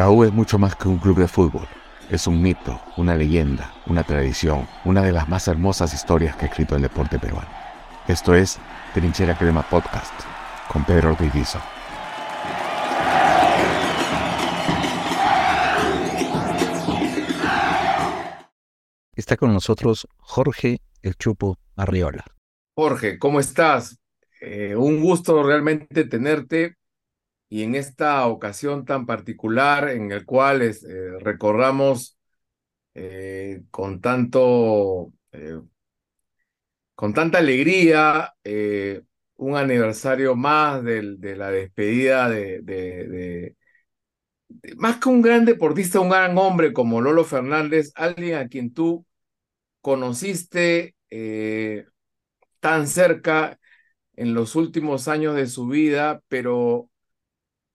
La U es mucho más que un club de fútbol. Es un mito, una leyenda, una tradición, una de las más hermosas historias que ha escrito el deporte peruano. Esto es Trinchera Crema Podcast con Pedro Ortiz Está con nosotros Jorge El Chupo Arriola. Jorge, ¿cómo estás? Eh, un gusto realmente tenerte y en esta ocasión tan particular en el cual eh, recordamos eh, con tanto eh, con tanta alegría un aniversario más de, de la despedida de, de, más que un gran deportista, un gran hombre como Lolo Fernández, alguien a quien tú conociste tan cerca en los últimos años de su vida, pero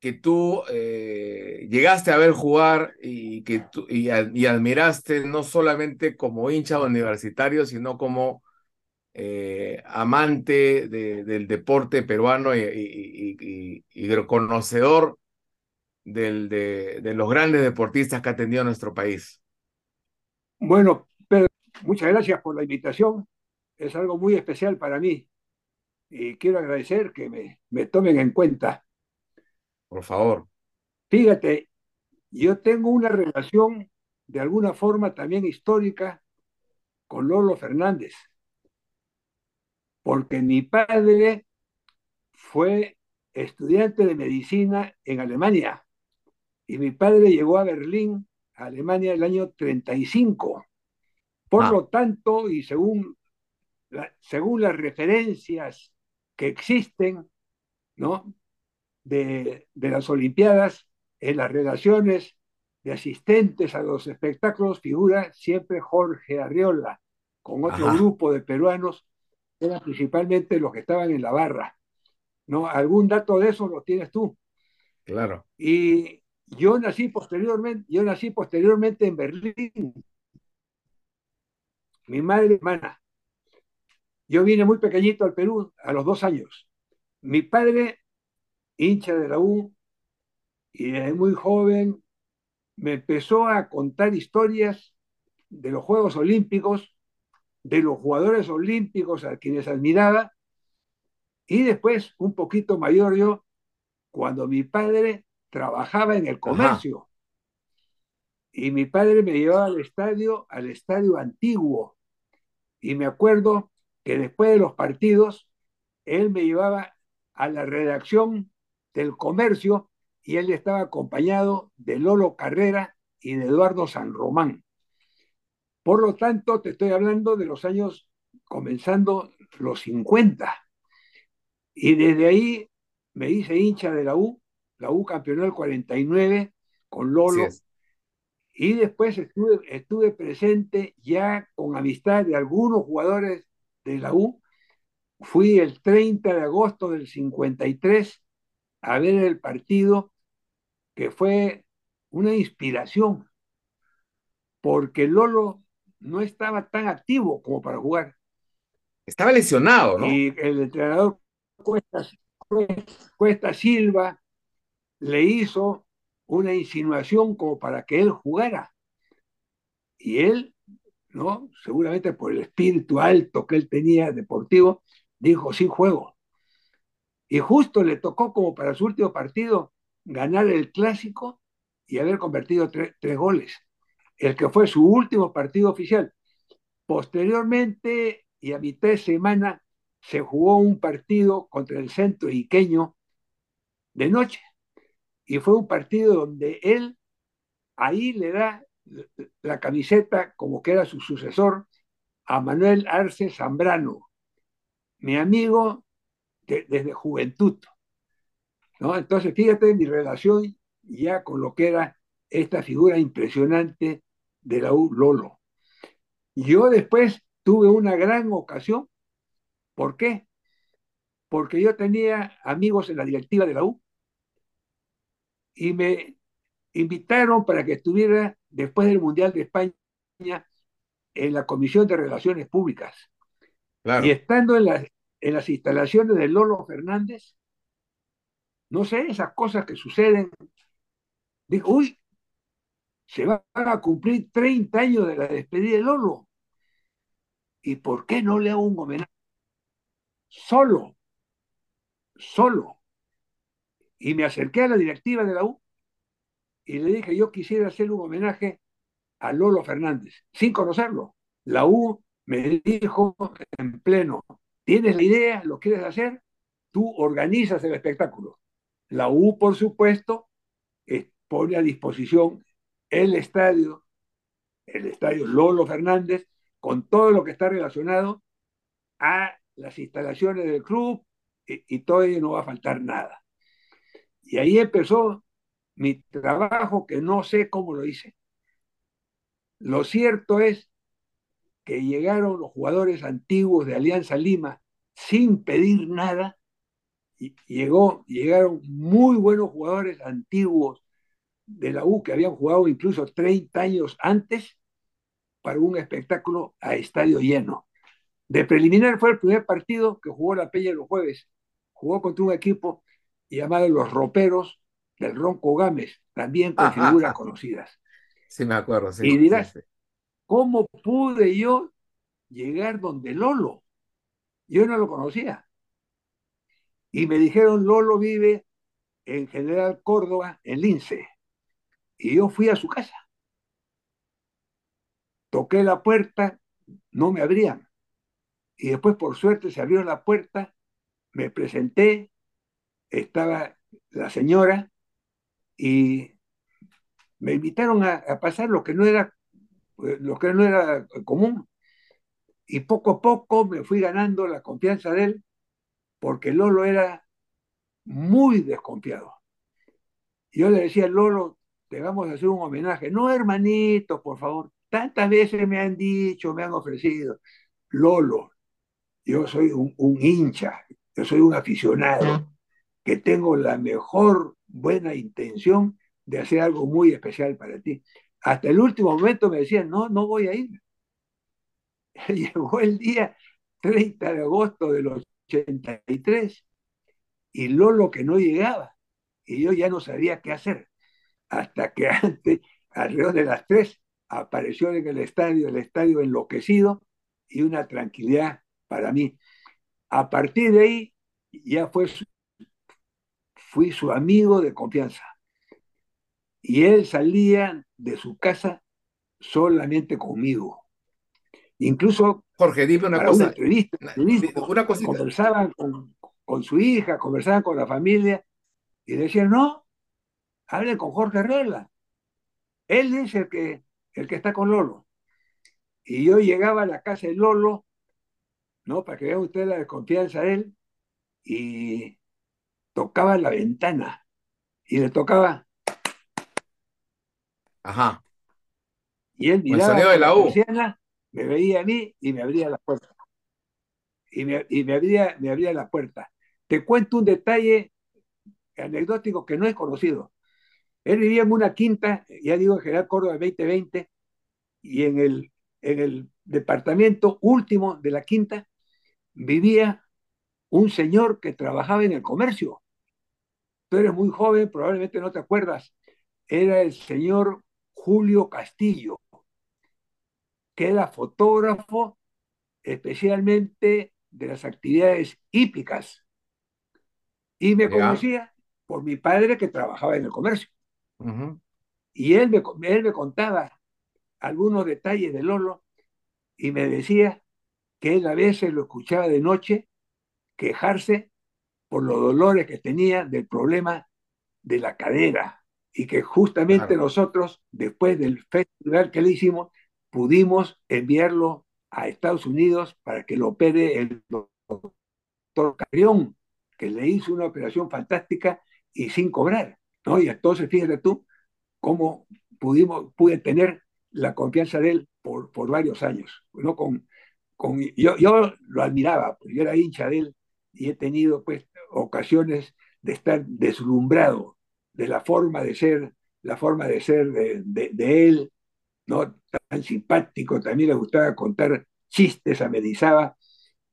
que tú eh, llegaste a ver jugar y que y, admiraste no solamente como hincha universitario, sino como eh, amante del deporte peruano y, conocedor del, de, los grandes deportistas que ha tenido nuestro país. Bueno, Pedro, muchas gracias por la invitación. Es algo muy especial para mí y quiero agradecer que me tomen en cuenta por favor. Fíjate, yo tengo una relación de alguna forma también histórica con Lolo Fernández, porque mi padre fue estudiante de medicina en Alemania y mi padre llegó a Berlín, Alemania, el año 35. Por ah. lo tanto, y según, según las referencias que existen, ¿no? De, las Olimpiadas, en las relaciones de asistentes a los espectáculos, figura siempre Jorge Arriola, con otro grupo de peruanos, eran principalmente los que estaban en la barra. ¿no? ¿Algún dato de eso lo tienes tú? Claro. Y yo nací posteriormente, yo nací posteriormente en Berlín. Mi madre hermana. Yo vine muy pequeñito al Perú a los dos años. Mi padre hincha de la U, y desde muy joven me empezó a contar historias de los Juegos Olímpicos, de los jugadores olímpicos a quienes admiraba, y después, un poquito mayor yo, cuando mi padre trabajaba en el comercio. Y mi padre me llevaba al estadio, al estadio antiguo. Y me acuerdo que después de los partidos, él me llevaba a la redacción del comercio y él estaba acompañado de Lolo Carrera y de Eduardo San Román. Por lo tanto, te estoy hablando de los años comenzando los 50. Y desde ahí me hice hincha de la U, la U campeonó el 49 con Lolo. Y después estuve, estuve presente ya con amistad de algunos jugadores de la U. Fui el 30 de agosto del 53 a ver el partido que fue una inspiración, porque Lolo no estaba tan activo como para jugar. Estaba lesionado, ¿no? Y el entrenador Cuesta, Silva le hizo una insinuación como para que él jugara. Y él, ¿no? Seguramente por el espíritu alto que él tenía deportivo, dijo, sí juego. Y justo le tocó como para su último partido ganar el clásico y haber convertido tres goles, el que fue su último partido oficial. Posteriormente y a mitad de semana se jugó un partido contra el centro iqueño de noche. Y fue un partido donde él ahí le da la camiseta como que era su sucesor a Manuel Arce Zambrano, mi amigo desde juventud. ¿no? Entonces, fíjate mi relación ya con lo que era esta figura impresionante de la U Lolo. Yo después tuve una gran ocasión. ¿Por qué? Porque yo tenía amigos en la directiva de la U y me invitaron para que estuviera después del Mundial de España en la Comisión de Relaciones Públicas. Y estando en la, en las instalaciones de Lolo Fernández, no sé, esas cosas que suceden. Dijo, uy, se van a cumplir 30 años de la despedida de Lolo. ¿Y por qué no le hago un homenaje? Solo, solo. Y me acerqué a la directiva de la U y le dije, yo quisiera hacer un homenaje a Lolo Fernández, sin conocerlo. La U me dijo en pleno, ¿tienes la idea? ¿Lo quieres hacer? Tú organizas el espectáculo. La U, por supuesto, pone a disposición el estadio, el estadio Lolo Fernández, con todo lo que está relacionado a las instalaciones del club y, y todavía no va a faltar nada. Y ahí empezó mi trabajo que no sé cómo lo hice. Lo cierto es que llegaron los jugadores antiguos de Alianza Lima sin pedir nada. Y llegó, llegaron muy buenos jugadores antiguos de la U que habían jugado incluso 30 años antes para un espectáculo a estadio lleno. De preliminar fue el primer partido que jugó la Peña los jueves. Jugó contra un equipo llamado Los Roperos del Ronco Gámez, también con figuras conocidas. Sí, me acuerdo. Sí, y dirás, sí, sí. ¿Cómo pude yo llegar donde Lolo? Yo no lo conocía. Y me dijeron, Lolo vive en General Córdoba, en Lince. Y yo fui a su casa. Toqué la puerta, no me abrían. Y después, por suerte, se abrió la puerta, me presenté, estaba la señora y me invitaron a, pasar lo que no era lo que no era común. Y poco a poco me fui ganando la confianza de él, porque Lolo era muy desconfiado. Yo le decía, Lolo, te vamos a hacer un homenaje. No, hermanito, por favor. Tantas veces me han dicho, me han ofrecido. Lolo, yo soy un, un hincha, yo soy un aficionado, que tengo la mejor buena intención de hacer algo muy especial para ti. Hasta el último momento me decían, no, no voy a ir. Llegó el día 30 de agosto del 83 y Lolo que no llegaba. Y yo ya no sabía qué hacer. Hasta que antes, alrededor de las 3, apareció en el estadio, el estadio enloquecido y una tranquilidad para mí. A partir de ahí ya fue fui su amigo de confianza. Y él salía de su casa solamente conmigo. Incluso Jorge, dime una cosa. Una entrevista, una conversaban con, con, su hija, conversaban con la familia y decían, no, hable con Jorge Herrera. Él es el que, el que está con Lolo. Y yo llegaba a la casa de Lolo, ¿no? Para que vean ustedes la desconfianza de él, y tocaba la ventana y le tocaba. Ajá. Y él miraba de la U. Persiana, me veía a mí y me abría la puerta. Y, me, y me, abría, me abría la puerta. Te cuento un detalle anecdótico que no es conocido. Él vivía en una quinta, ya digo, en General Córdoba 2020, y en el, en el departamento último de la quinta vivía un señor que trabajaba en el comercio. Tú eres muy joven, probablemente no te acuerdas. Era el señor Julio Castillo, que era fotógrafo especialmente de las actividades hípicas. Y me conocía por mi padre que trabajaba en el comercio. Uh -huh. Y él me, él me contaba algunos detalles de Lolo y me decía que él a veces lo escuchaba de noche quejarse por los dolores que tenía del problema de la cadera y que justamente claro. nosotros, después del festival que le hicimos, pudimos enviarlo a Estados Unidos para que lo opere el doctor Carrión, que le hizo una operación fantástica y sin cobrar. ¿no? Y entonces fíjate tú cómo pudimos, pude tener la confianza de él por, por varios años. ¿no? Con, con, yo, yo lo admiraba, pues yo era hincha de él y he tenido pues ocasiones de estar deslumbrado de la forma de ser, la forma de ser de, de, él, ¿no? Tan simpático, también le gustaba contar chistes, amenizaba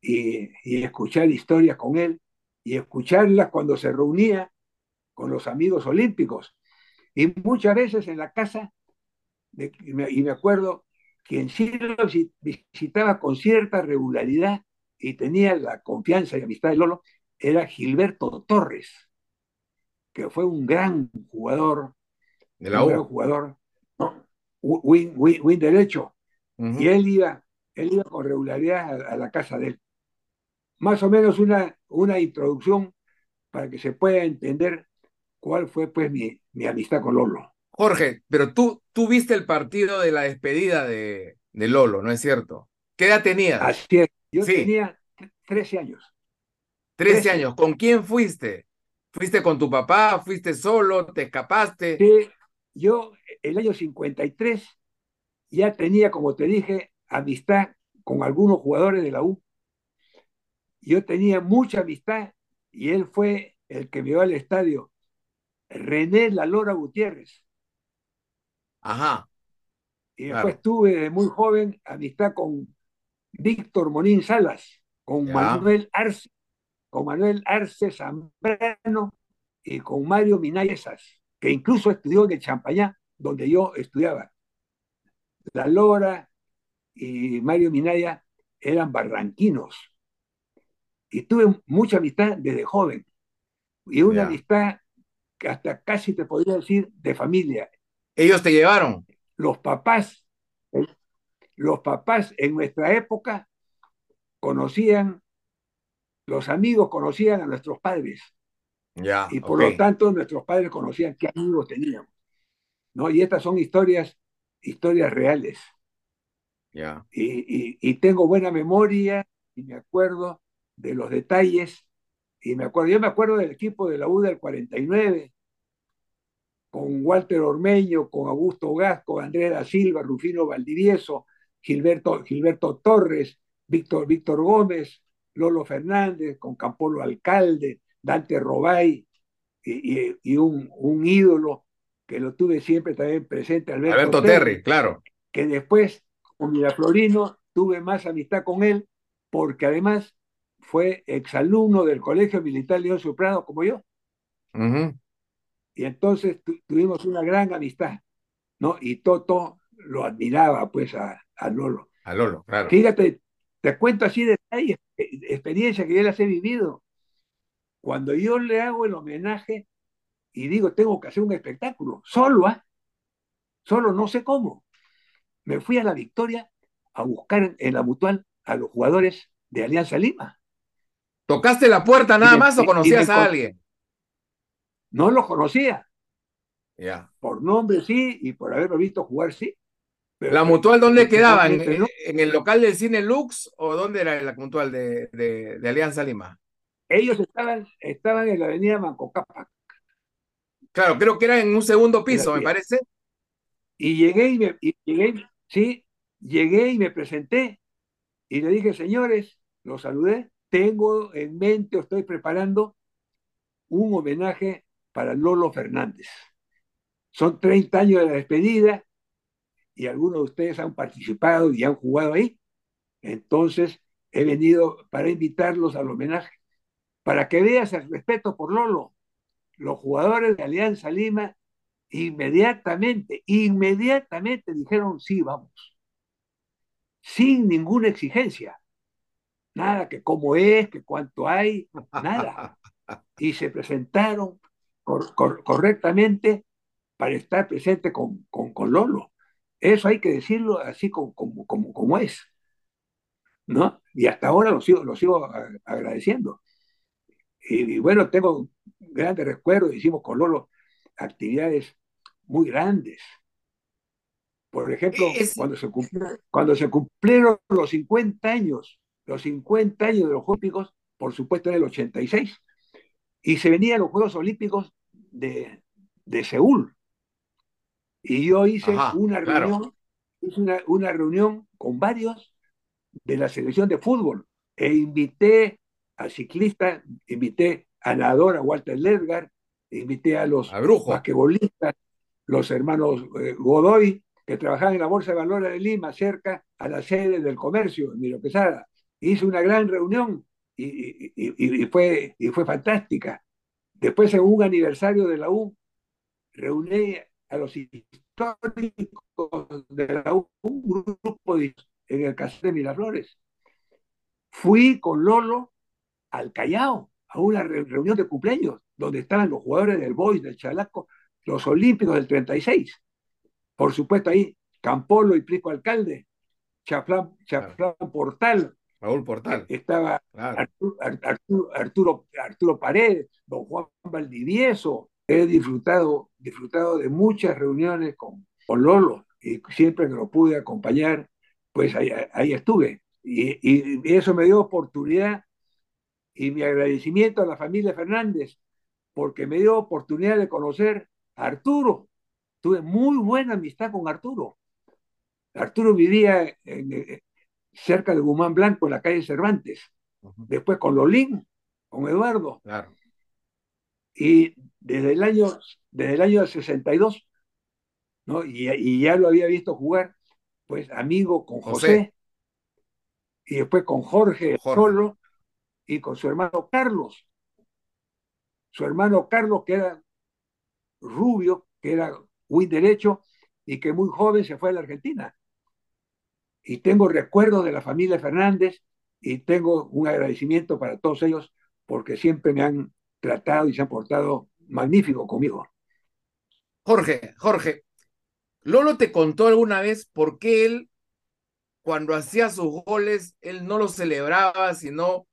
y, y escuchar historias con él y escucharlas cuando se reunía con los amigos olímpicos. Y muchas veces en la casa y, me, acuerdo quien sí lo visitaba con cierta regularidad y tenía la confianza y amistad de Lolo, era Gilberto Torres, que fue un gran jugador, de la un gran jugador, win, win, derecho, y él iba, él iba con regularidad a, la casa de él. Más o menos una, una introducción para que se pueda entender cuál fue pues mi, mi amistad con Lolo. Jorge, pero tú, tú viste el partido de la despedida de, de Lolo, ¿no es cierto? ¿Qué edad tenías? Así es. Yo tenía 13 años. 13, años. ¿Con quién fuiste? ¿Fuiste con tu papá? ¿Fuiste solo? ¿Te escapaste? Sí, yo el año 53 ya tenía, como te dije, amistad con algunos jugadores de la U. Yo tenía mucha amistad y él fue el que me llevó al estadio. René La Lora Gutiérrez. Ajá. Y después tuve de muy joven amistad con Víctor Monín Salas, con Manuel Arce, con Manuel Arce Zambrano y con Mario Minayesas, que incluso estudió en el Champañá, donde yo estudiaba. La Lora y Mario Minaya eran barranquinos. Y tuve mucha amistad desde joven. Y una amistad que hasta casi te podría decir de familia. ¿Ellos te llevaron? Los papás, los papás en nuestra época conocían, los amigos conocían a nuestros padres. Y por lo tanto nuestros padres conocían qué amigos teníamos. ¿no? Y estas son historias, historias reales. Y, tengo buena memoria y me acuerdo de los detalles. Y me acuerdo, yo me acuerdo del equipo de la U del 49, con Walter Ormeño, con Augusto Gasco, Andrés da Silva, Rufino Valdivieso, Gilberto, Gilberto Torres, Víctor, Víctor Gómez, Lolo Fernández, con Campolo Alcalde, Dante Robay y, y, un, un, ídolo que lo tuve siempre también presente, Alberto, Alberto Terry, claro. Que después, con Miraflorino, tuve más amistad con él, porque además fue exalumno del Colegio Militar León Soprano, como yo. Y entonces tuvimos una gran amistad, ¿no? Y Toto lo admiraba, pues, a, a Lolo. A Lolo, claro. Fíjate, te cuento así detalles, eh, experiencia que yo las he vivido. Cuando yo le hago el homenaje y digo, tengo que hacer un espectáculo, solo, ¿ah? Solo, no sé cómo. Me fui a la Victoria a buscar en la mutual a los jugadores de Alianza Lima. ¿Tocaste la puerta nada más o conocías a alguien? No los conocía. Por nombre sí y por haberlo visto jugar sí. ¿La mutual dónde quedaba? ¿En, el local del cine Lux o dónde era la mutual de, de, Alianza Lima? Ellos estaban, estaban en la avenida Mancocapa. Claro, creo que era en un segundo piso, me parece. Y llegué y, me, llegué, sí, llegué y me presenté y le dije, señores, los saludé, tengo en mente o estoy preparando un homenaje para Lolo Fernández. Son 30 años de la despedida y algunos de ustedes han participado y han jugado ahí. Entonces, he venido para invitarlos al homenaje, para que veas el respeto por Lolo. Los jugadores de Alianza Lima inmediatamente, inmediatamente dijeron, sí, vamos, sin ninguna exigencia. Nada que cómo es, que cuánto hay, nada. Y se presentaron correctamente para estar presente con, con, con Lolo. Eso hay que decirlo así como, como, como, es. ¿no? Y hasta ahora lo sigo, lo sigo agradeciendo. Y, bueno, tengo grandes recuerdos, hicimos con Lolo actividades muy grandes. Por ejemplo, cuando, se cuando se cumplieron los 50 años, los 50 años de los Juegos Olímpicos, por supuesto en el 86, y se venían los Juegos Olímpicos de, de Seúl, y yo hice una reunión, una, reunión con varios de la selección de fútbol e invité a ciclistas, invité a nadador, a Walter Ledgar, invité a los basquetbolistas, los hermanos eh, Godoy, que trabajaban en la Bolsa de Valores de Lima, cerca a la sede del comercio, en Miro Quesada. Hice una gran reunión y, y, fue, y fue fantástica. Después, en un aniversario de la U, reuní a los históricos de la U, un grupo en el caso de Miraflores. Fui con Lolo al Callao, a una reunión de cumpleaños, donde estaban los jugadores del Boys, del Chalaco, los Olímpicos del 36. Por supuesto, ahí Campolo y Plico Alcalde, Chaflán, Portal. Raúl Portal. Estaba Arturo, Arturo, Paredes, don Juan Valdivieso. He disfrutado, disfrutado de muchas reuniones con, con Lolo y siempre que lo pude acompañar, pues ahí, estuve. Y, y, eso me dio oportunidad y mi agradecimiento a la familia Fernández, porque me dio oportunidad de conocer a Arturo. Tuve muy buena amistad con Arturo. Arturo vivía eh, cerca de Guzmán Blanco, en la calle Cervantes. Después con Lolín, con Eduardo. Claro. Y desde el año, desde el año 62, ¿no? Y, ya lo había visto jugar, pues amigo con José, y después con Jorge, Jorge y con su hermano Carlos. Su hermano Carlos, que era rubio, que era muy derecho y que muy joven se fue a la Argentina. Y tengo recuerdos de la familia Fernández y tengo un agradecimiento para todos ellos porque siempre me han tratado y se han portado magnífico conmigo. Jorge, Jorge, Lolo te contó alguna vez por qué él, cuando hacía sus goles, él no los celebraba, sino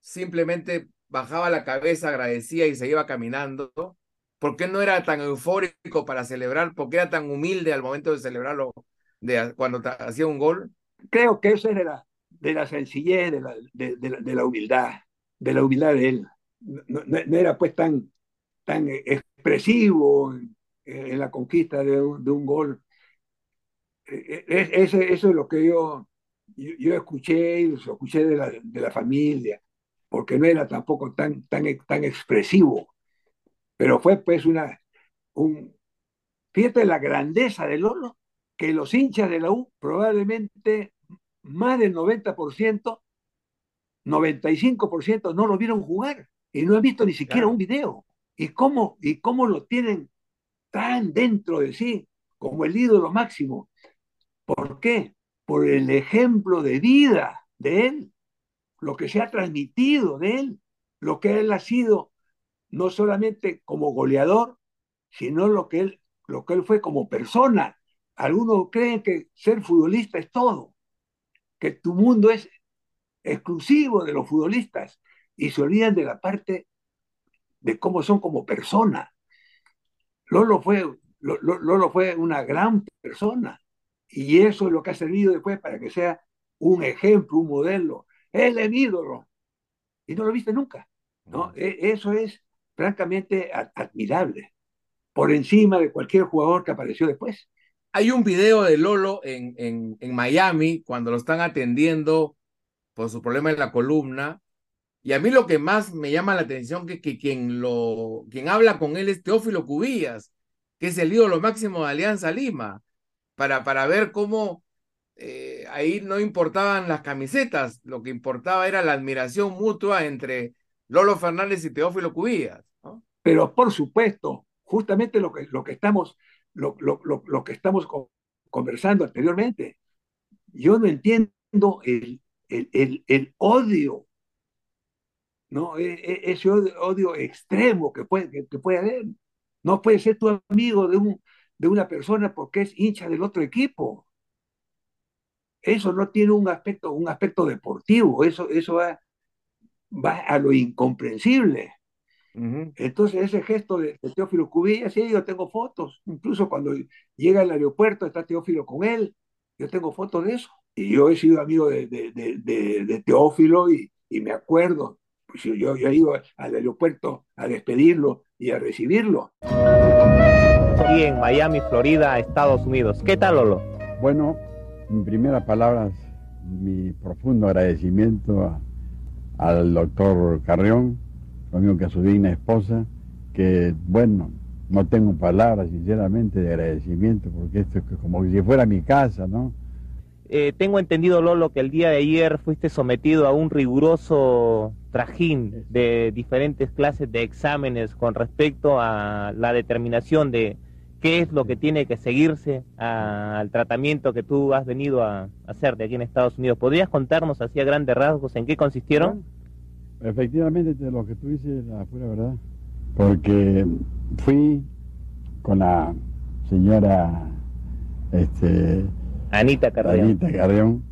simplemente bajaba la cabeza, agradecía y se iba caminando? ¿Por qué no era tan eufórico para celebrar? ¿Por qué era tan humilde al momento de celebrarlo de, cuando hacía un gol? Creo que eso era de la sencillez, de la, de, la, humildad, de la humildad de él. No, era pues tan, tan expresivo en, la conquista de un, gol. E, e, eso es lo que yo, yo, escuché y lo escuché de la, de la familia porque no era tampoco tan, tan, tan expresivo, pero fue pues una, un, fíjate la grandeza de Lolo, que los hinchas de la U probablemente más del 90%, 95% no lo vieron jugar y no han visto ni siquiera un video. ¿Y cómo, ¿Y cómo lo tienen tan dentro de sí como el ídolo máximo? ¿Por qué? Por el ejemplo de vida de él lo que se ha transmitido de él, lo que él ha sido, no solamente como goleador, sino lo que él, lo que él fue como persona. Algunos creen que ser futbolista es todo, que tu mundo es exclusivo de los futbolistas y se olvidan de la parte de cómo son como persona. Lolo fue, Lolo fue una gran persona y eso es lo que ha servido después para que sea un ejemplo, un modelo él es ídolo. Y no lo viste nunca. ¿no? E, eso es francamente admirable, por encima de cualquier jugador que apareció después. Hay un video de Lolo en, en, en Miami cuando lo están atendiendo por su problema en la columna. Y a mí lo que más me llama la atención es que, quien, lo, quien habla con él es Teófilo Cubillas, que es el ídolo máximo de Alianza Lima, para, para ver cómo eh, ahí no importaban las camisetas, lo que importaba era la admiración mutua entre Lolo Fernández y Teófilo Cubillas. Pero por supuesto, justamente lo que, lo que estamos, lo, lo, lo, que estamos conversando anteriormente, yo no entiendo el, el, el, odio, ¿no? E, e, ese odio, extremo que puede, que, puede haber. No puede ser tu amigo de, un, de una persona porque es hincha del otro equipo eso no tiene un aspecto, un aspecto deportivo, eso, eso va, va a lo incomprensible. Entonces ese gesto de, Teófilo Cubillas, sí, yo tengo fotos, incluso cuando llega al aeropuerto está Teófilo con él, yo tengo fotos de eso. Y yo he sido amigo de, de, Teófilo y, y, me acuerdo, pues yo, yo he ido al aeropuerto a despedirlo y a recibirlo. Aquí en Miami, Florida, Estados Unidos. ¿Qué tal, Lolo? Bueno, mi primera palabra mi profundo agradecimiento al doctor Carrión, su amigo que a su digna esposa, que bueno, no tengo palabras sinceramente de agradecimiento porque esto es como si fuera mi casa, ¿no? Eh, tengo entendido, Lolo, que el día de ayer fuiste sometido a un riguroso trajín de diferentes clases de exámenes con respecto a la determinación de qué es lo que tiene que seguirse al tratamiento que tú has venido a, hacer de aquí en Estados Unidos. ¿Podrías contarnos así a grandes rasgos en qué consistieron? Efectivamente, lo que tú dices la pura verdad, porque fui con la señora este, Anita Carrión. Anita Carrión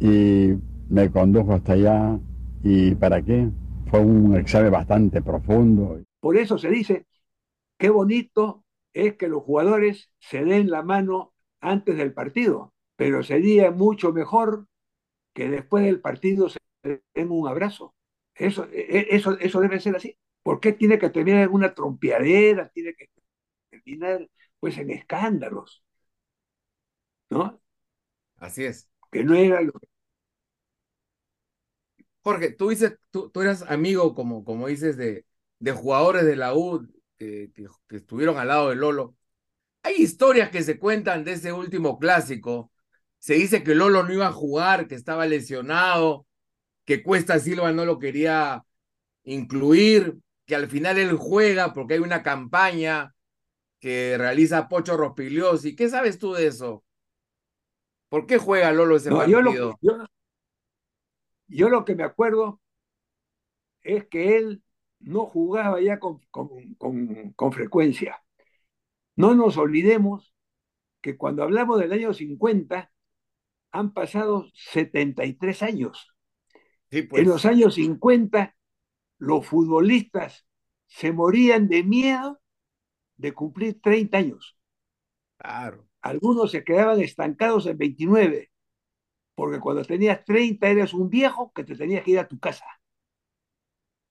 y me condujo hasta allá y ¿para qué? Fue un examen bastante profundo. Por eso se dice, qué bonito es que los jugadores se den la mano antes del partido, pero sería mucho mejor que después del partido se den un abrazo. Eso, e, e, eso, eso debe ser así. ¿Por qué tiene que terminar en una trompeadera? Tiene que terminar pues en escándalos. ¿No? Así es. Que no era lo Jorge, tú dices, tú, tú eras amigo, como, como dices, de, de jugadores de la U que, que, estuvieron al lado de Lolo. Hay historias que se cuentan de ese último clásico. Se dice que Lolo no iba a jugar, que estaba lesionado, que Cuesta Silva no lo quería incluir, que al final él juega porque hay una campaña que realiza Pocho Rospigliosi. ¿Qué sabes tú de eso? ¿Por qué juega Lolo ese partido? yo lo que me acuerdo es que él no jugaba ya con, con, frecuencia. No nos olvidemos que cuando hablamos del año 50, han pasado 73 años. pues. En los años 50, los futbolistas se morían de miedo de cumplir 30 años. Claro. Algunos se quedaban estancados en 29, porque cuando tenías 30 eres un viejo que te tenías que ir a tu casa.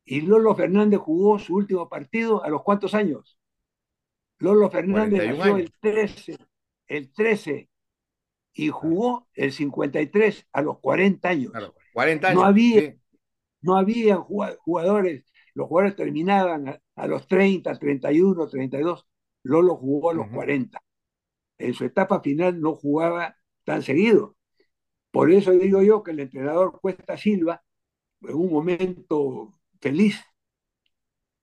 Y Lolo Fernández jugó su último partido a los cuántos años? Lolo Fernández nació el 13, el 13 y jugó el 53 a los 40 años. 40 años. No había, no había jugadores, los jugadores terminaban a, los 30, 31, 32. Lolo jugó a los 40. En su etapa final no jugaba tan seguido. Por eso digo yo que el entrenador Cuesta Silva, en un momento feliz.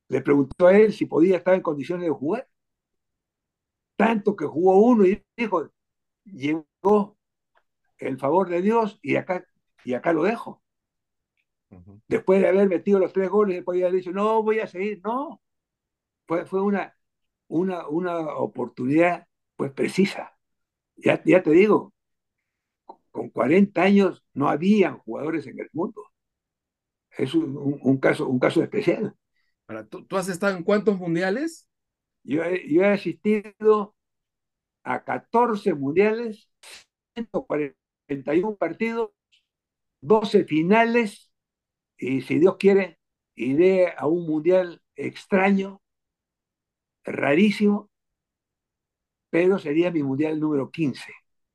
Le preguntó a él si podía estar en condiciones de jugar. Tanto que jugó uno y dijo, llegó el favor de Dios y acá, y acá lo dejo. Después de haber metido los tres goles, él podía haber dicho, no, voy a seguir. No, fue, fue una, una, una oportunidad pues precisa. Ya, ya te digo, con 40 años no habían jugadores en el mundo es un, caso, un caso especial. ¿tú, ¿tú, has estado en cuántos mundiales? Yo he, yo he asistido a 14 mundiales, 141 partidos, 12 finales, y si Dios quiere, iré a un mundial extraño, rarísimo, pero sería mi mundial número 15.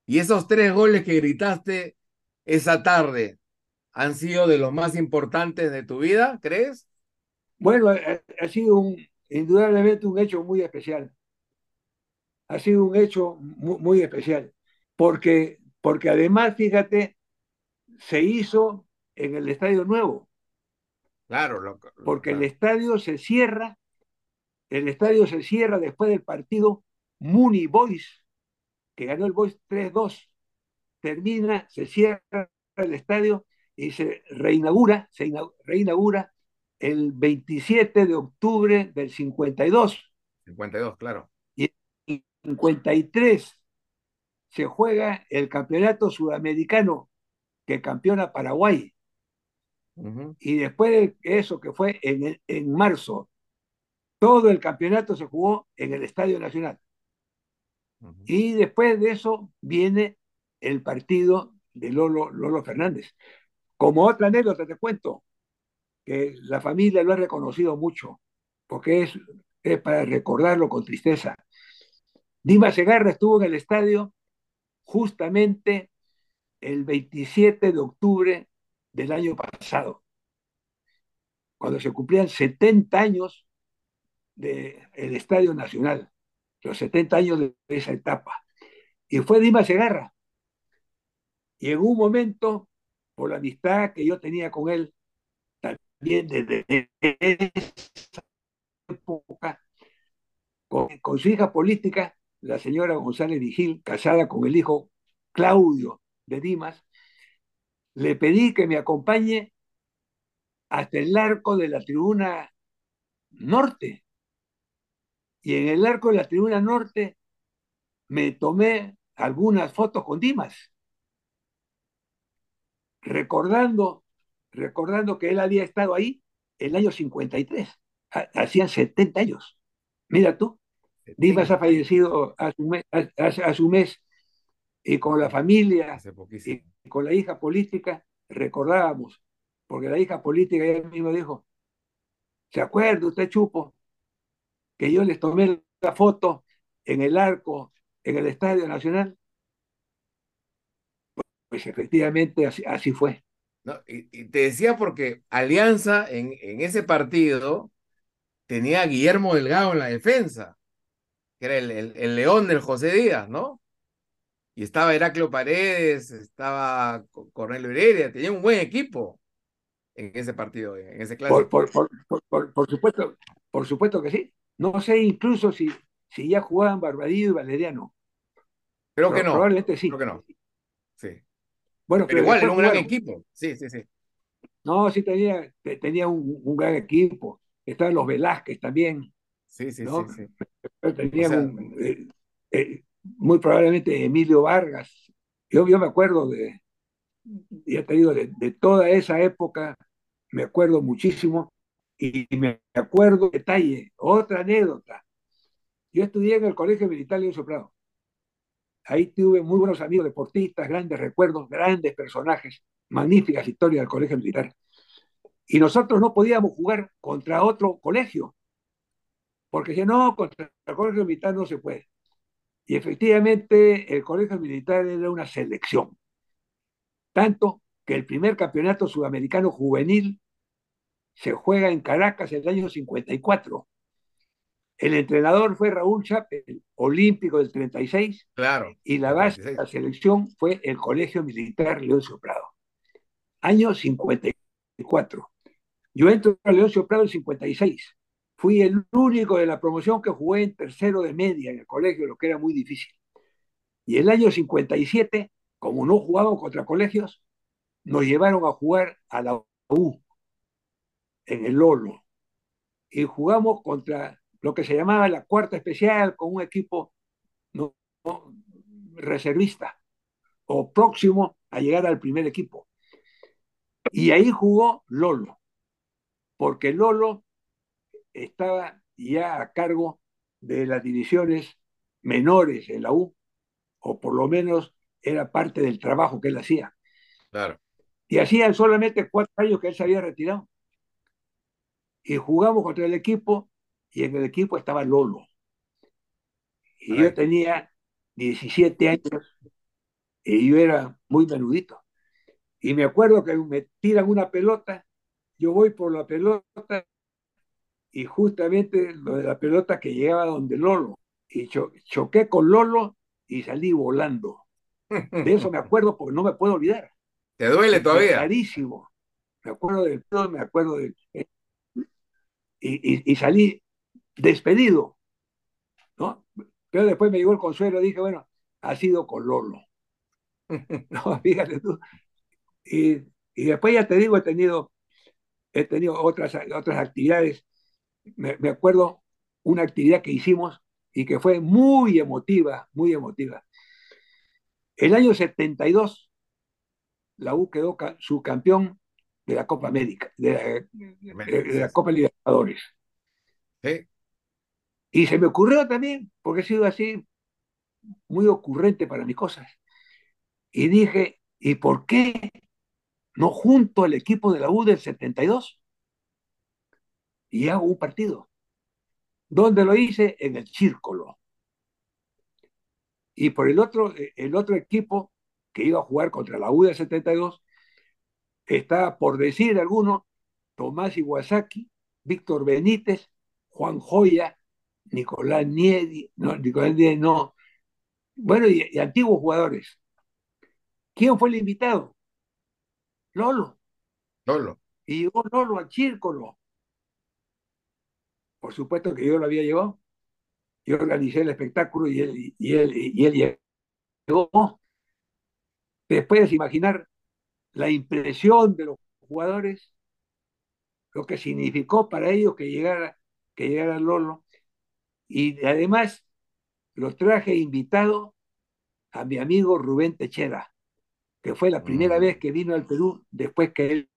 Y esos tres goles que gritaste esa tarde, han sido de los más importantes de tu vida, crees? Bueno, ha, sido un, indudablemente un hecho muy especial. Ha sido un hecho muy, especial, porque, porque además, fíjate, se hizo en el Estadio Nuevo. Claro, porque el estadio se cierra, el estadio se cierra después del partido Muni Boys, que ganó el Boys 3-2. Termina, se cierra el estadio y se reinaugura, se reinaugura el 27 de octubre del 52. 52, claro. Y en 53 se juega el campeonato sudamericano que campeona Paraguay. Y después de eso, que fue en, en marzo, todo el campeonato se jugó en el Estadio Nacional. Y después de eso viene el partido de Lolo, Fernández. Como otra anécdota te cuento, que la familia lo ha reconocido mucho, porque es, para recordarlo con tristeza. Dima Segarra estuvo en el estadio justamente el 27 de octubre del año pasado, cuando se cumplían 70 años del Estadio Nacional, los 70 años de esa etapa. Y fue Dima Segarra. Y en un momento por la amistad que yo tenía con él, también desde esa época, con, su hija política, la señora González Vigil, casada con el hijo Claudio de Dimas, le pedí que me acompañe hasta el arco de la tribuna norte. Y en el arco de la tribuna norte me tomé algunas fotos con Dimas, recordando, recordando que él había estado ahí el año 53, hacían 70 años. Mira tú, Dimas ha fallecido a su mes, a, su mes y con la familia y con la hija política recordábamos, porque la hija política ella misma dijo, ¿se acuerda usted, Chupo, que yo les tomé la foto en el arco, en el Estadio Nacional? Pues efectivamente así, fue. y, te decía porque Alianza en, en ese partido tenía a Guillermo Delgado en la defensa, que era el, el, león del José Díaz, ¿no? Y estaba Heraclio Paredes, estaba Cornelio Heredia, tenía un buen equipo en ese partido, en ese clásico. Por, por, supuesto, por supuesto que sí. No sé incluso si, si ya jugaban Barbadillo y Valeriano. Creo que no. Probablemente sí. Creo que no. Sí. Bueno, pero, igual era un gran equipo. Sí, sí, sí. No, sí tenía, tenía un, gran equipo. Estaban los Velázquez también. Sí, sí, sí, sí. Tenía eh, eh, muy probablemente Emilio Vargas. Yo, yo me acuerdo de, ya te digo, de, de, toda esa época, me acuerdo muchísimo y me acuerdo detalle, otra anécdota. Yo estudié en el Colegio Militar León Soprado. Ahí tuve muy buenos amigos deportistas, grandes recuerdos, grandes personajes, magníficas historias del colegio militar. Y nosotros no podíamos jugar contra otro colegio, porque si no, contra el colegio militar no se puede. Y efectivamente el colegio militar era una selección. Tanto que el primer campeonato sudamericano juvenil se juega en Caracas en el año 54. El entrenador fue Raúl Chapel, olímpico del 36. Claro. Y la base de la selección fue el Colegio Militar Leoncio Prado. Año 54. Yo entro a Leoncio Prado en 56. Fui el único de la promoción que jugué en tercero de media en el colegio, lo que era muy difícil. Y el año 57, como no jugábamos contra colegios, nos llevaron a jugar a la U, en el Lolo. Y jugamos contra lo que se llamaba la cuarta especial con un equipo no, reservista o próximo a llegar al primer equipo. Y ahí jugó Lolo, porque Lolo estaba ya a cargo de las divisiones menores en la U, o por lo menos era parte del trabajo que él hacía. Claro. Y hacían solamente cuatro años que él se había retirado. Y jugamos contra el equipo y en el equipo estaba Lolo. Y yo tenía 17 años y yo era muy menudito. Y me acuerdo que me tiran una pelota, yo voy por la pelota y justamente lo de la pelota que llegaba donde Lolo. Y choqué con Lolo y salí volando. De eso me acuerdo porque no me puedo olvidar. ¿Te duele todavía? Clarísimo. Me acuerdo del todo, me acuerdo del... Y, y, salí despedido, ¿no? Pero después me llegó el consuelo, dije, bueno, ha sido con Lolo. no, fíjate tú. Y, y, después ya te digo, he tenido, he tenido otras, otras actividades. Me, me, acuerdo una actividad que hicimos y que fue muy emotiva, muy emotiva. El año 72, la U quedó subcampeón de la Copa América, de la, de la Copa ¿Sí? Y se me ocurrió también, porque he sido así muy ocurrente para mis cosas. Y dije, ¿y por qué no junto al equipo de la U del 72? Y hago un partido. ¿Dónde lo hice? En el Círculo. Y por el otro, el otro equipo que iba a jugar contra la U del 72, está por decir alguno, Tomás Iwasaki, Víctor Benítez, Juan Joya, Nicolás Niedi, no, Nicolás Niedi no. Bueno, y, antiguos jugadores. ¿Quién fue el invitado? Lolo. Lolo. Y llegó Lolo al círculo. Por supuesto que yo lo había llevado. yo organicé el espectáculo y él, y él, y él llegó. Te puedes imaginar la impresión de los jugadores, lo que significó para ellos que llegara, que llegara Lolo. Y además los traje invitado a mi amigo Rubén Techera, que fue la primera Mm. vez que vino al Perú después que él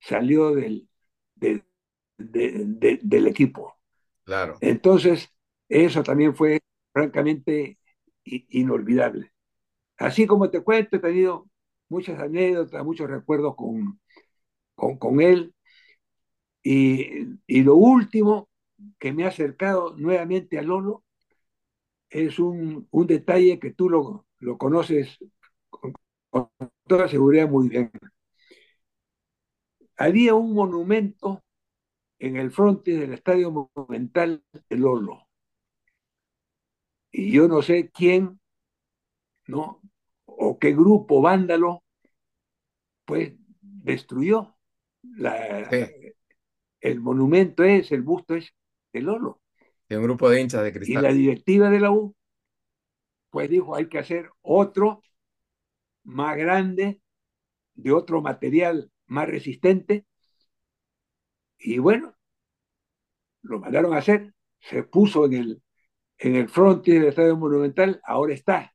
salió del, del, de- de- del equipo. Claro. Entonces, eso también fue francamente inolvidable. Así como te cuento, he tenido muchas anécdotas, muchos recuerdos con, con, con él. Y, lo último que me ha acercado nuevamente a Lolo es un, un detalle que tú lo, lo conoces con, toda seguridad muy bien. Había un monumento en el frontis del Estadio Monumental de Lolo. Y yo no sé quién, ¿no? O qué grupo vándalo, pues destruyó la. El monumento es, el busto es de Lolo. De un grupo de hinchas de Y la cristal. directiva de la U, pues dijo, hay que hacer otro más grande, de otro material más resistente. Y bueno, lo mandaron a hacer, se puso en el, en el frontis del Estadio Monumental, ahora está.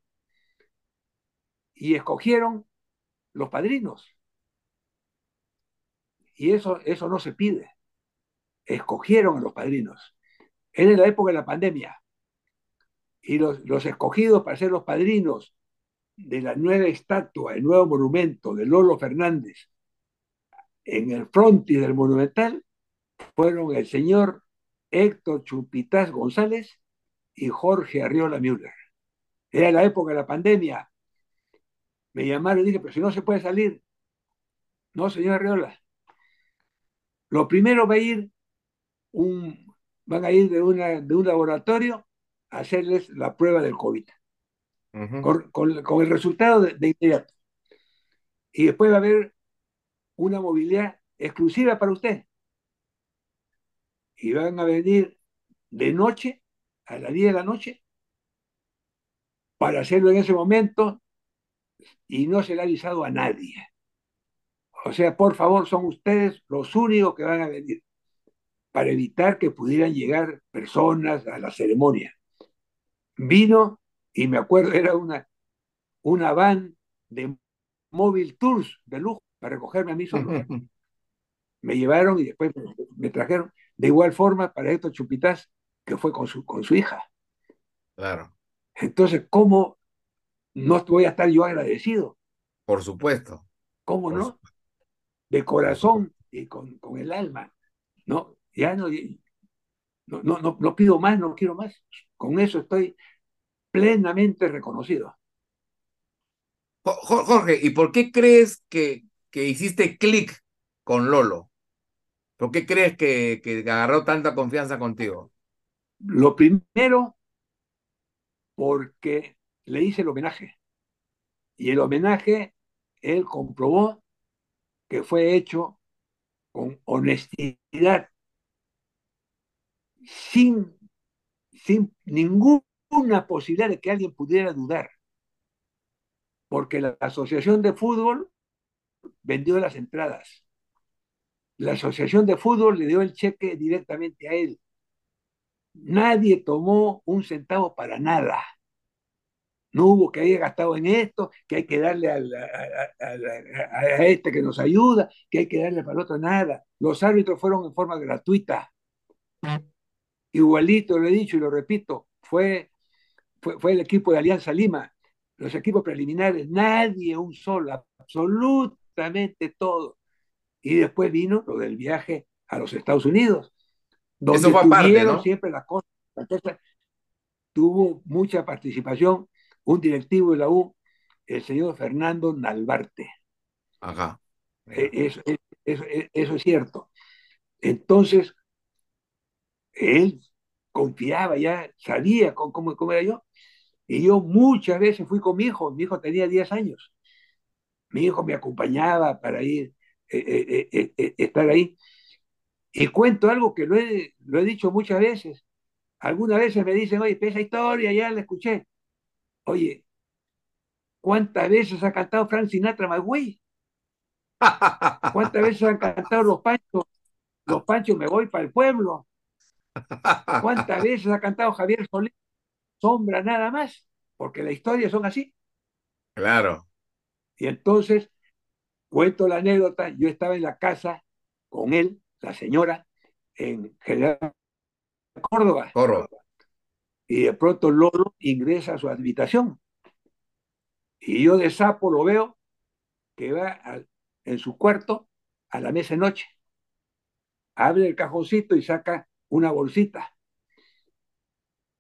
Y escogieron los padrinos. Y eso, eso no se pide. Escogieron a los padrinos. Era en la época de la pandemia. Y los, escogidos para ser los padrinos de la nueva estatua, el nuevo monumento de Lolo Fernández en el frontis del Monumental fueron el señor Héctor Chupitaz González y Jorge Arriola Müller. Era la época de la pandemia. Me llamaron y dije, pero si no se puede salir. No, señor Arriola. Lo primero va a ir un, van a ir de, una, de un laboratorio a hacerles la prueba del COVID, Ujú. con, con- con el resultado de, de inmediato. Y después va a haber una movilidad exclusiva para usted. Y van a venir de noche, a las 10 de la noche, para hacerlo en ese momento y no se le ha avisado a nadie. O sea, por favor, son ustedes los únicos que van a venir para evitar que pudieran llegar personas a la ceremonia. Vino, y me acuerdo, era una, una van de móvil tours de lujo para recogerme a mí solo. Me llevaron y después me, trajeron. De igual forma para Héctor Chupitaz, que fue con su, con su hija. Claro, Entonces, ¿cómo no voy a estar yo agradecido? por supuesto. ¿Cómo Por no? De corazón y con, con el alma. No, ya no, no, no, no, pido más, no quiero más. Con eso estoy plenamente reconocido. Jo- Jo- Jorge, ¿y por qué crees que, que hiciste clic con Lolo? ¿Por qué crees que, que agarró tanta confianza contigo? Lo primero, porque le hice el homenaje. Y el homenaje, él comprobó que fue hecho con honestidad, sin, sin ninguna posibilidad de que alguien pudiera dudar. Porque la Asociación de Fútbol vendió las entradas. La Asociación de Fútbol le dio el cheque directamente a él. Nadie tomó un centavo para nada. No hubo que haya gastado en esto, que hay que darle a, a este que nos ayuda, que hay que darle para el otro, nada. Los árbitros fueron en forma gratuita. Igualito, lo he dicho y lo repito, fue, fue, fue el equipo de Alianza Lima, los equipos preliminares, nadie, un solo, absolutamente todo. Y después vino lo del viaje a los Estados Unidos, donde Eso tuvieron ¿no? siempre las cosas, tuvo mucha participación un directivo de la U, el señor Fernando Nalbarte. Ajá. Eh, Eso, eh, eso, eh, eso es cierto. Entonces, él confiaba ya, sabía cómo, cómo, era yo. Y yo muchas veces fui con mi hijo, mi hijo tenía 10 años. Mi hijo me acompañaba para ir, eh, eh, eh, eh, estar ahí. Y cuento algo que lo he, lo he dicho muchas veces. algunas veces me dicen, oye, esa historia ya la escuché. Oye, ¿cuántas veces ha cantado Frank Sinatra My ¿Cuántas veces han cantado los panchos? Los panchos me voy para el pueblo. ¿Cuántas veces ha cantado Javier Solís? Sombra nada más, porque la historia son así. Claro. Y entonces, cuento la anécdota, yo estaba en la casa con él, la señora, en General Córdoba. Córdoba. Y de pronto Lolo ingresa a su habitación. Y yo de sapo lo veo que va en su cuarto a la mesa de noche. Abre el cajoncito y saca una bolsita.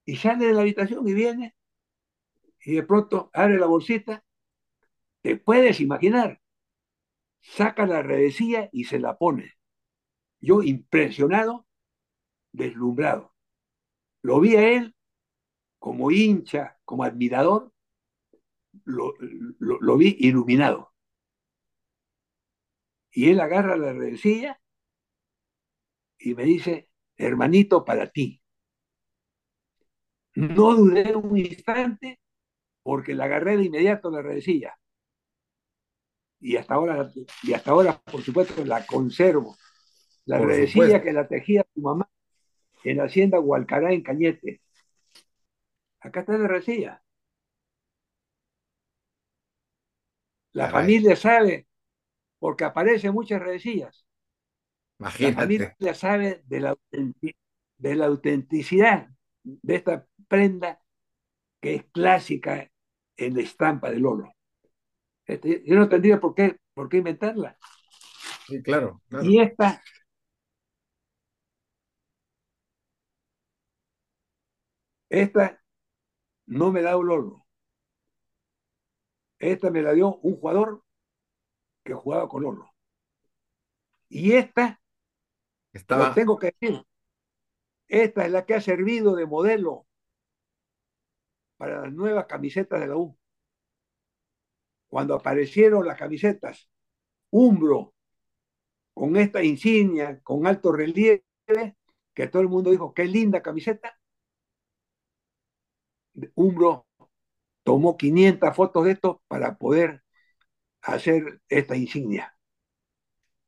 Y sale de la habitación y viene. Y de pronto abre la bolsita. Te puedes imaginar. Saca la redecilla y se la pone. Yo impresionado, deslumbrado. Lo vi a él como hincha, como admirador, lo, lo, vi iluminado. Y él agarra la redecilla y me dice, hermanito, para ti. No dudé un instante porque la agarré de inmediato la redecilla. Y hasta ahora, y hasta ahora, por supuesto, la conservo. La redecilla que la tejía tu mamá en la hacienda Hualcará en Cañete. Acá está la redecilla. La familia sabe, porque aparecen muchas redecillas. Imagínate. La familia sabe de la, de la autenticidad de esta prenda que es clásica en la estampa del Lolo. Este, yo no tendría por qué, por qué inventarla. Sí, claro, Y esta, esta no me da un Lolo. Esta me la dio un jugador que jugaba con Lolo. Y esta, Estaba... lo tengo que decir, esta es la que ha servido de modelo para las nuevas camisetas de la U. Cuando aparecieron las camisetas Umbro, con esta insignia, con alto relieve, que todo el mundo dijo, qué linda camiseta. Umbro tomó 500 fotos de esto para poder hacer esta insignia.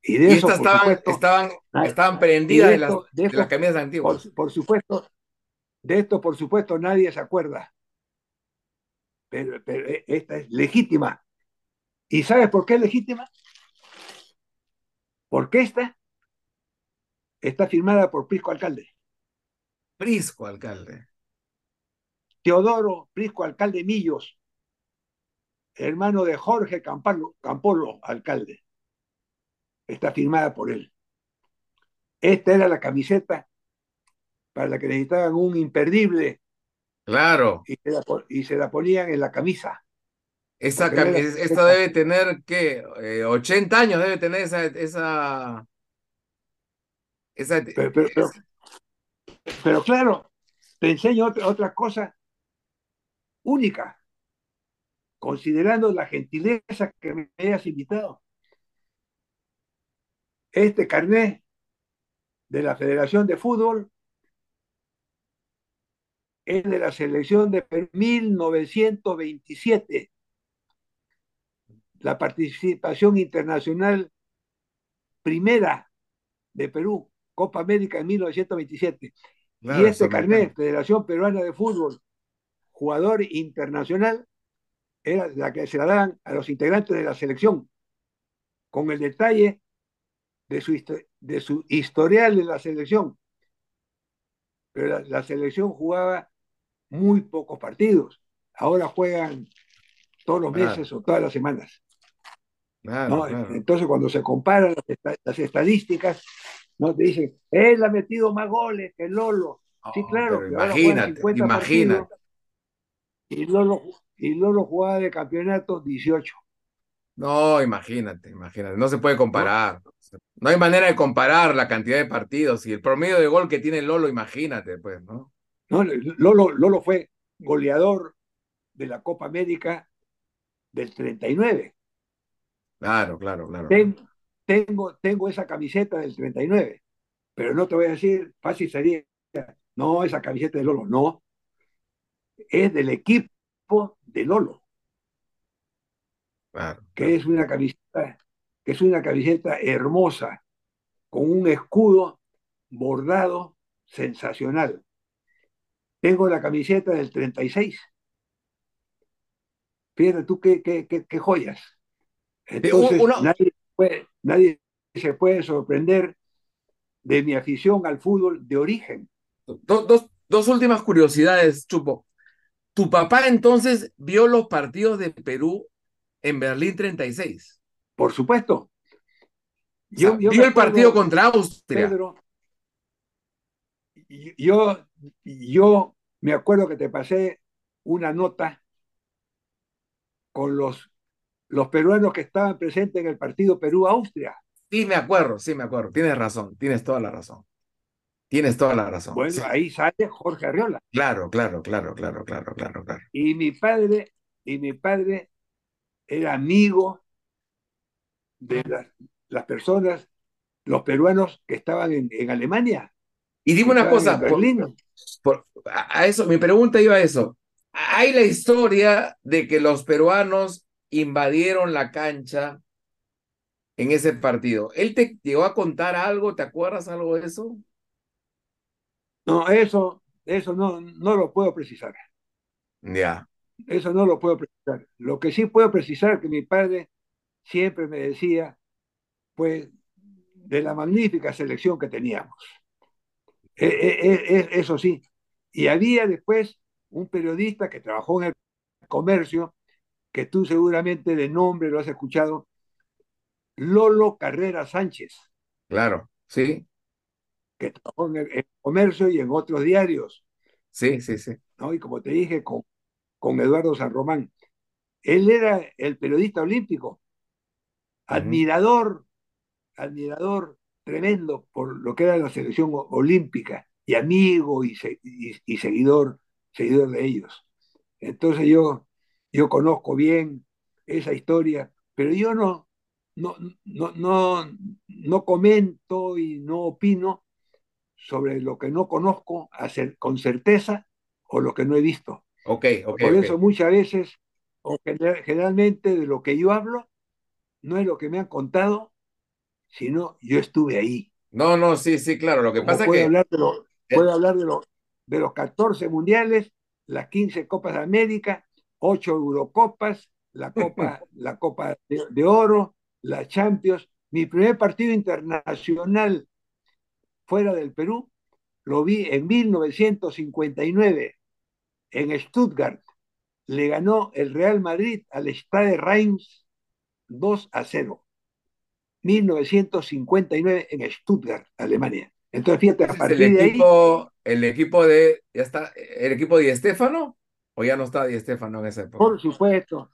Y de eso, estaban, estaban, estaban prendidas de, las, de, las camisas antiguas. Por, por, supuesto, de esto, por supuesto, nadie se acuerda. Pero, pero esta es legítima. ¿Y sabes por qué es legítima? Porque esta está firmada por Prisco Alcalde. Prisco Alcalde. Teodoro Prisco Alcalde Millos, hermano de Jorge Campolo, Campolo Alcalde. Está firmada por él. Esta era la camiseta para la que necesitaban un imperdible. Claro. Y se la, y se la ponían en la camisa. Esa esta debe tener, ¿qué? Eh, 80 años debe tener esa... esa, esa pero, pero, pero, pero, claro, te enseño otra, otra cosa única, considerando la gentileza que me hayas invitado. Este carnet de la Federación de Fútbol es de la selección de 1927 la participación internacional primera de Perú, Copa América en 1927. Claro, y este carnet, Federación Peruana de Fútbol, jugador internacional, era la que se la daban a los integrantes de la selección, con el detalle de su, de su historial en la selección. Pero la, la selección jugaba muy pocos partidos. Ahora juegan todos los meses o todas las semanas. Claro, ¿no? claro. Entonces, cuando se comparan las, las, estadísticas, ¿no? te dicen, él ha metido más goles que Lolo. Oh, sí, claro. imagínate, imagínate. Y Lolo, y Lolo jugaba de campeonato 18. No, imagínate, imagínate. No se puede comparar. No. hay manera de comparar la cantidad de partidos y el promedio de gol que tiene Lolo, imagínate, pues, ¿no? No, Lolo, Lolo fue goleador de la Copa América del 39. Claro, claro, claro. Ten, tengo, tengo esa camiseta del 39, pero no te voy a decir, fácil sería No, esa camiseta de Lolo, no. Es del equipo de Lolo. Que es una camiseta, que es una camiseta hermosa, con un escudo bordado sensacional. Tengo la camiseta del 36. Fíjate tú qué, qué, qué, joyas. Entonces, nadie, nadie se puede sorprender de mi afición al fútbol de origen. dos, dos últimas curiosidades, Chupo. ¿Tu papá entonces vio los partidos de Perú en Berlín 36? Por supuesto. Yo, vio el partido contra Austria. Pedro, yo, yo me acuerdo que te pasé una nota con los, los peruanos que estaban presentes en el partido Perú-Austria. Sí, me acuerdo, sí, me acuerdo. Tienes razón, tienes toda la razón. Tienes toda la razón. Bueno, ahí sale Jorge Arriola. Claro, claro, claro, claro, claro, claro, claro. Y mi padre, y mi padre era amigo de las, las personas, los peruanos que estaban en, en Alemania. Y dime una cosa, por, a eso, mi pregunta iba a eso. Hay la historia de que los peruanos invadieron la cancha en ese partido. ¿Él te llegó a contar algo? ¿Te acuerdas algo de eso? No, eso, eso no, no lo puedo precisar. Ya. Eso no lo puedo precisar. Lo que sí puedo precisar que mi padre siempre me decía, pues, de la magnífica selección que teníamos. E, e, e, eso sí. Y había después un periodista que trabajó en el comercio, que tú seguramente de nombre lo has escuchado, Lolo Carrera Sánchez. Claro, sí. Que trabajó en el, comercio y en otros diarios. Sí, sí, sí. ¿no? Y como te dije, con, con Eduardo San Román. Él era el periodista olímpico, admirador, admirador tremendo por lo que era la selección olímpica y amigo y, y, seguidor, seguidor de ellos. Entonces yo, yo conozco bien esa historia, pero yo no, no, no, no, no comento y no opino sobre lo que no conozco hacer, con certeza o lo que no he visto. Okay, ok. Por eso muchas veces, o generalmente de lo que yo hablo, no es lo que me han contado, sino yo estuve ahí. No, no, sí, sí, claro. Lo que pasa es que. Hablar de puedo hablar de, lo, de los 14 mundiales, las 15 Copas de América, 8 Eurocopas, la Copa, la Copa de, Oro, la Champions. Mi primer partido internacional fuera del Perú lo vi en 1959 en Stuttgart. Le ganó el Real Madrid al Stade Reims 2 a 0. 1959 en Stuttgart, Alemania. Entonces, fíjate, a partir el de equipo, ahí. El equipo de. ¿Ya está? ¿El equipo de Estefano? ¿O ya no está Di Estefano en esa época? Por supuesto.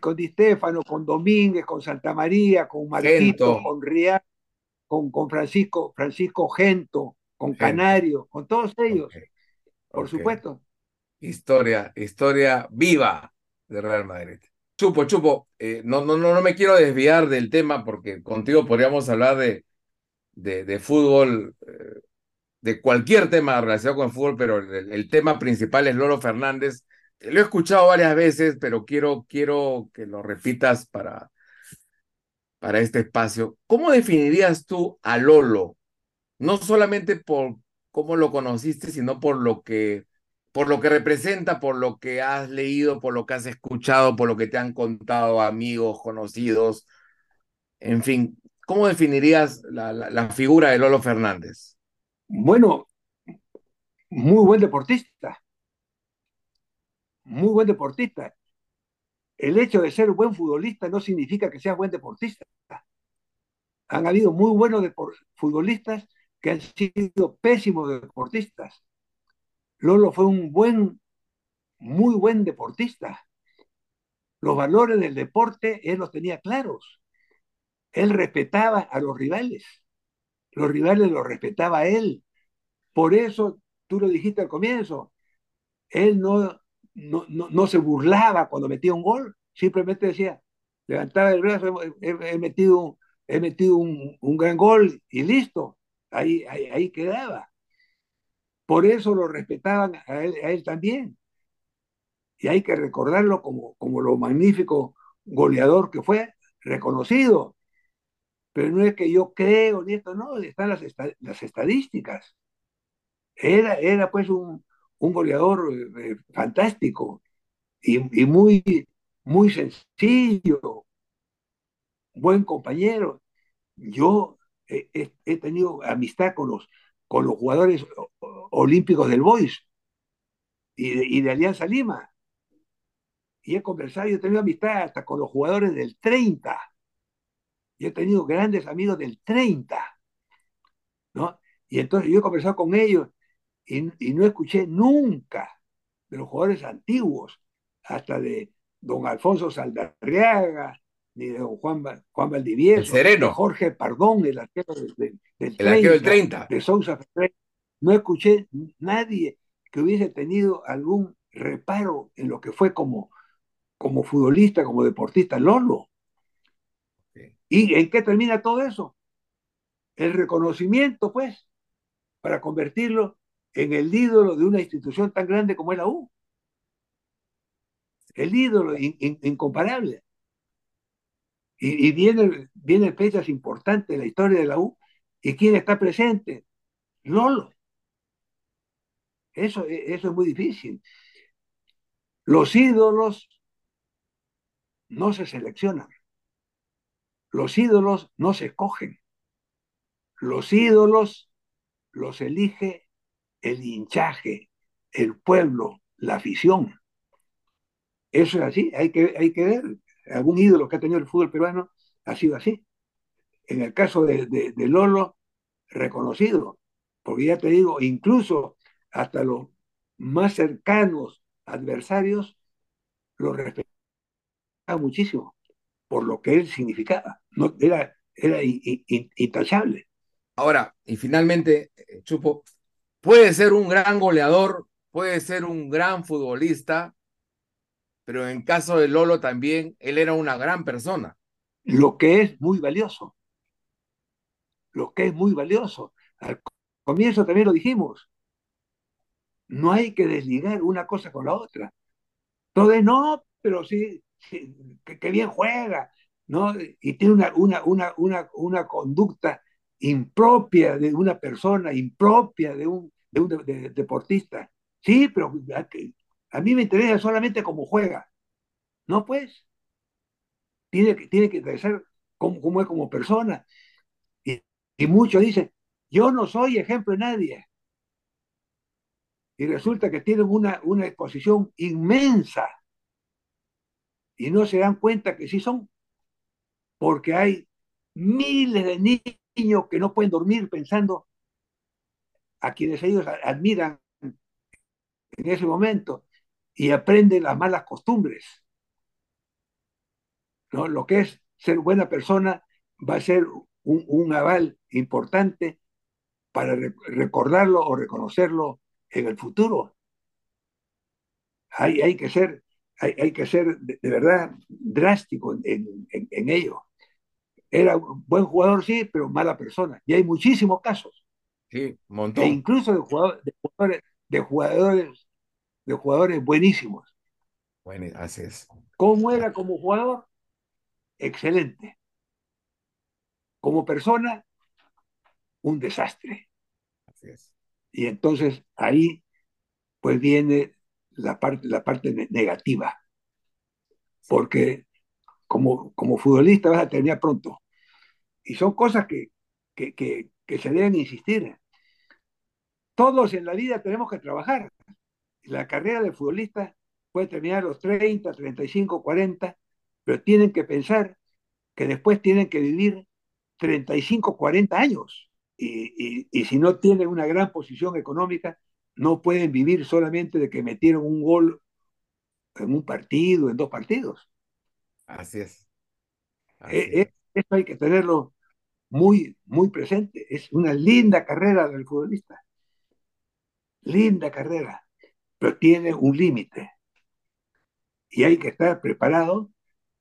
con Di Stefano, con Domínguez, con Santa María, con Marquito, con Rial, con, con Francisco, Francisco Gento, con Canario, con todos ellos. Por supuesto. Historia, historia viva de Real Madrid. Chupo, Chupo, eh, no, no, no, no me quiero desviar del tema porque contigo podríamos hablar de, de, fútbol, eh, de cualquier tema relacionado con el fútbol, pero el, tema principal es Lolo Fernández. Lo he escuchado varias veces, pero quiero, quiero que lo repitas para, para este espacio. ¿Cómo definirías tú a Lolo? No solamente por cómo lo conociste, sino por lo que por lo que representa, por lo que has leído, por lo que has escuchado, por lo que te han contado amigos, conocidos, en fin, ¿cómo definirías la, figura de Lolo Fernández? Bueno, muy buen deportista, muy buen deportista. El hecho de ser buen futbolista no significa que seas buen deportista. Han habido muy buenos futbolistas que han sido pésimos deportistas. Lolo fue un buen, muy buen deportista. Los valores del deporte él los tenía claros. Él respetaba a los rivales. Los rivales lo respetaba él. Por eso, tú lo dijiste al comienzo, él no, no, no, se burlaba cuando metía un gol. Simplemente decía, levantaba el brazo, he, metido, he metido un, gran gol y listo. Ahí, ahí quedaba. Por eso lo respetaban a él, también. Y hay que recordarlo como, como lo magnífico goleador que fue, reconocido. Pero no es que yo creo ni esto, no, están las, las estadísticas. Era, era pues un, un goleador eh, fantástico y, y, muy, muy sencillo, buen compañero. Yo he, he, tenido amistad con los, con los jugadores olímpicos del Boys y de, y de Alianza Lima. Y he conversado, yo he tenido amistad hasta con los jugadores del 30. Yo he tenido grandes amigos del 30. ¿no? Y entonces yo he conversado con ellos y, y no escuché nunca de los jugadores antiguos, hasta de don Alfonso Saldarriaga, ni de don Juan, Juan Valdivieso, el sereno. Jorge Pardón, el arquero del, del, del 30, el arquero del 30, de Sousa Ferrer. No escuché nadie que hubiese tenido algún reparo en lo que fue como, como futbolista, como deportista Lolo. ¿Y en qué termina todo eso? El reconocimiento, pues, para convertirlo en el ídolo de una institución tan grande como es la U. El ídolo in, in, incomparable. Y, y vienen, vienen fechas importantes de la historia de la U. ¿Y quién está presente? Lolo. Eso, eso es muy difícil. Los ídolos no se seleccionan. Los ídolos no se escogen. Los ídolos los elige el hinchaje, el pueblo, la afición. Eso es así, hay que, hay que ver. Algún ídolo que ha tenido el fútbol peruano ha sido así. En el caso de, de, de Lolo, reconocido, porque ya te digo, incluso hasta los más cercanos adversarios lo respetaban muchísimo por lo que él significaba. No, era era intachable. Ahora, y finalmente, eh, Chupo, puede ser un gran goleador, puede ser un gran futbolista, pero en caso de Lolo también, él era una gran persona. Lo que es muy valioso. Lo que es muy valioso. Al comienzo también lo dijimos. No hay que desligar una cosa con la otra. Todo no, pero sí, que, que, bien juega, ¿no? Y tiene una, una, una, una, una conducta impropia de una persona, impropia de un, de un de, de, deportista. Sí, pero a, mí me interesa solamente cómo juega. No, pues. Tiene que, tiene que como, como es como persona. Y, y muchos dicen, yo no soy ejemplo de nadie. Y resulta que tienen una, una exposición inmensa. Y no se dan cuenta que sí son. Porque hay miles de niños que no pueden dormir pensando a quienes ellos admiran en ese momento y aprenden las malas costumbres. ¿no? Lo que es ser buena persona va a ser un, un aval importante para re recordarlo o reconocerlo en el futuro. Hay, hay que ser, hay, hay que ser de, de, verdad drástico en, en, en ello era un buen jugador, sí, pero mala persona. Y hay muchísimos casos. Sí, un montón. E incluso de jugadores, de jugadores, de jugadores, de jugadores buenísimos. Bueno, así es. ¿Cómo era como jugador? Excelente. Como persona, un desastre. Así es. Y entonces ahí, pues viene la parte, la parte negativa. Porque como, como futbolista vas a terminar pronto. Y son cosas que, que, que, que, se deben insistir. Todos en la vida tenemos que trabajar. La carrera de futbolista puede terminar a los 30, 35, 40, pero tienen que pensar que después tienen que vivir 35, 40 años. Y, y, y si no tienen una gran posición económica, no pueden vivir solamente de que metieron un gol en un partido, en dos partidos. Así es. Así eh, es. Eso hay que tenerlo muy, muy presente. Es una linda carrera del futbolista. Linda carrera, pero tiene un límite. Y hay que estar preparado,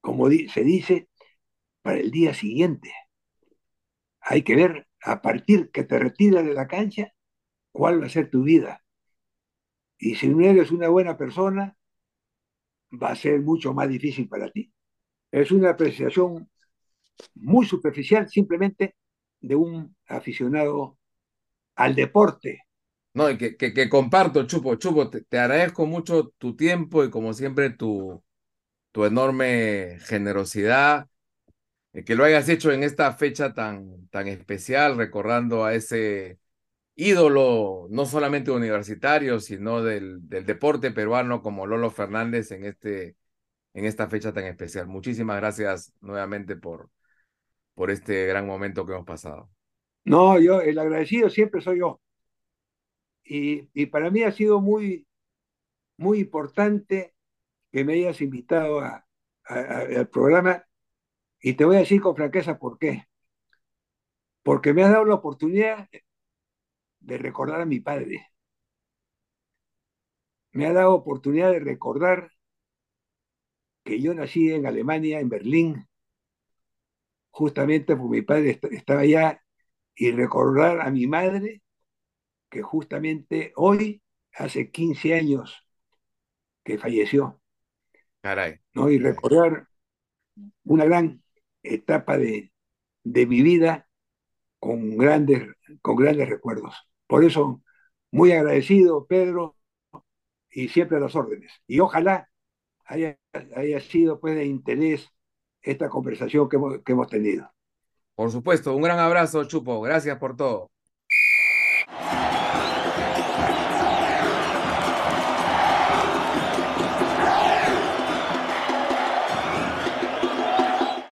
como se dice, para el día siguiente. Hay que ver a partir que te retiras de la cancha, cuál va a ser tu vida. Y si no eres una buena persona, va a ser mucho más difícil para ti. Es una apreciación muy superficial simplemente de un aficionado al deporte. No, y que, que, que comparto, Chupo. Chupo, te, te, agradezco mucho tu tiempo y como siempre tu, tu enorme generosidad, que lo hayas hecho en esta fecha tan, tan especial, recordando a ese ídolo, no solamente universitario, sino del, del deporte peruano como Lolo Fernández en, este, en esta fecha tan especial. Muchísimas gracias nuevamente por, por este gran momento que hemos pasado. No, yo, el agradecido siempre soy yo. Y, y para mí ha sido muy, muy importante que me hayas invitado a, al programa y te voy a decir con franqueza por qué. Porque me has dado la oportunidad de recordar a mi padre. Me ha dado oportunidad de recordar que yo nací en Alemania, en Berlín, justamente porque mi padre estaba allá, y recordar a mi madre, que justamente hoy, hace 15 años que falleció. Caray. ¿no? Y recordar una gran etapa de, de mi vida con grandes, con grandes recuerdos. Por eso, muy agradecido, Pedro, y siempre a las órdenes. Y ojalá haya, haya sido pues, de interés esta conversación que hemos, que hemos tenido. Por supuesto, un gran abrazo, Chupo. Gracias por todo.